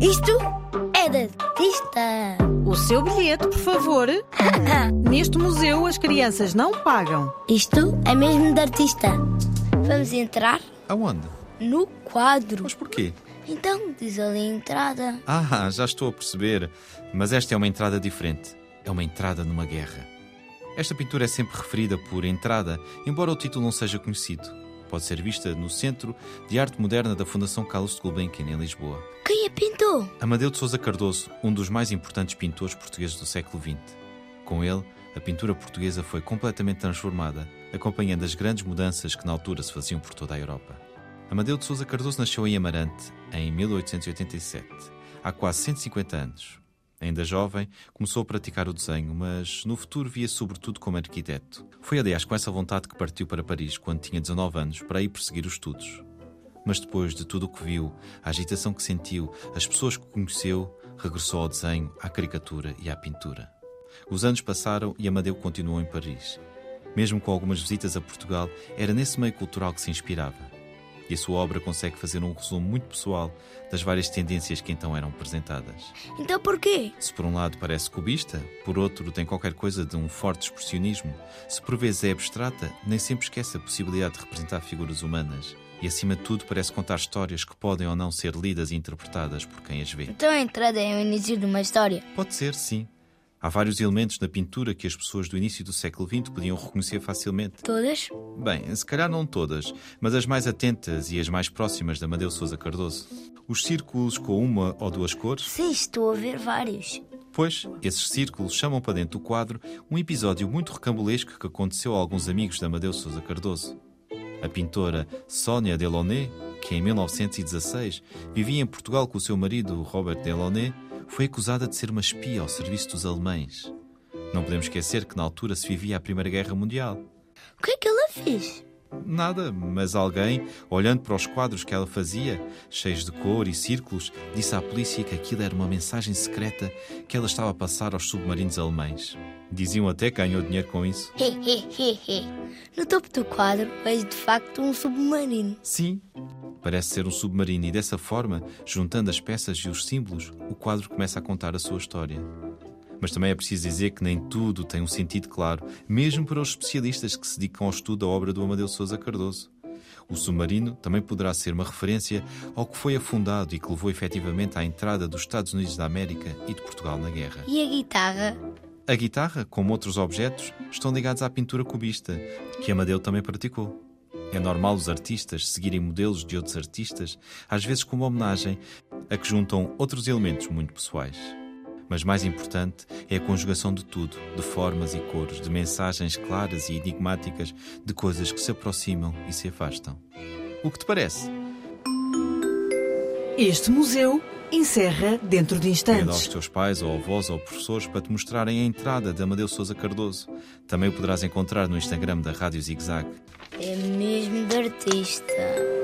Isto é de artista. O seu bilhete, por favor. Neste museu as crianças não pagam. Isto é mesmo de artista. Vamos entrar Aonde? no quadro. Mas porquê? Então, diz ali a entrada. Ah, já estou a perceber. Mas esta é uma entrada diferente. É uma entrada numa guerra. Esta pintura é sempre referida por entrada, embora o título não seja conhecido. Pode ser vista no Centro de Arte Moderna da Fundação Carlos de Gulbenkian, em Lisboa. Quem a pintou? Amadeu de Sousa Cardoso, um dos mais importantes pintores portugueses do século XX. Com ele, a pintura portuguesa foi completamente transformada, acompanhando as grandes mudanças que na altura se faziam por toda a Europa. Amadeu de Sousa Cardoso nasceu em Amarante, em 1887, há quase 150 anos. Ainda jovem, começou a praticar o desenho, mas no futuro via sobretudo como arquiteto. Foi, aliás, com essa vontade que partiu para Paris quando tinha 19 anos para ir perseguir os estudos. Mas depois de tudo o que viu, a agitação que sentiu, as pessoas que conheceu, regressou ao desenho, à caricatura e à pintura. Os anos passaram e Amadeu continuou em Paris. Mesmo com algumas visitas a Portugal, era nesse meio cultural que se inspirava. E a sua obra consegue fazer um resumo muito pessoal das várias tendências que então eram apresentadas. Então porquê? Se por um lado parece cubista, por outro tem qualquer coisa de um forte expressionismo, se por vezes é abstrata, nem sempre esquece a possibilidade de representar figuras humanas. E acima de tudo parece contar histórias que podem ou não ser lidas e interpretadas por quem as vê. Então a entrada é o início de uma história. Pode ser, sim. Há vários elementos na pintura que as pessoas do início do século XX podiam reconhecer facilmente. Todas? Bem, se calhar não todas, mas as mais atentas e as mais próximas da Amadeu Sousa Cardoso. Os círculos com uma ou duas cores, Sim, estou a ver vários. pois esses círculos chamam para dentro do quadro um episódio muito recambulesco que aconteceu a alguns amigos da Amadeu Sousa Cardoso. A pintora Sónia Delaunay, que em 1916 vivia em Portugal com o seu marido Robert Delaunay, foi acusada de ser uma espia ao serviço dos alemães. Não podemos esquecer que na altura se vivia a Primeira Guerra Mundial. O que é que ela fez? Nada, mas alguém, olhando para os quadros que ela fazia, cheios de cor e círculos, disse à polícia que aquilo era uma mensagem secreta que ela estava a passar aos submarinos alemães. Diziam até que ganhou dinheiro com isso. No topo do quadro vejo de facto um submarino. Sim, parece ser um submarino e dessa forma, juntando as peças e os símbolos, o quadro começa a contar a sua história. Mas também é preciso dizer que nem tudo tem um sentido claro, mesmo para os especialistas que se dedicam ao estudo da obra do Amadeu Sousa Cardoso. O submarino também poderá ser uma referência ao que foi afundado e que levou efetivamente à entrada dos Estados Unidos da América e de Portugal na guerra. E a guitarra? A guitarra, como outros objetos, estão ligados à pintura cubista, que Amadeu também praticou. É normal os artistas seguirem modelos de outros artistas, às vezes como homenagem, a que juntam outros elementos muito pessoais. Mas mais importante é a conjugação de tudo, de formas e cores, de mensagens claras e enigmáticas, de coisas que se aproximam e se afastam. O que te parece? Este museu encerra dentro de Pede aos instantes. teus pais ou avós ou professores para te mostrarem a entrada de Amadeu Sousa Cardoso. Também o poderás encontrar no Instagram da Rádio Zig Zag. É mesmo de artista.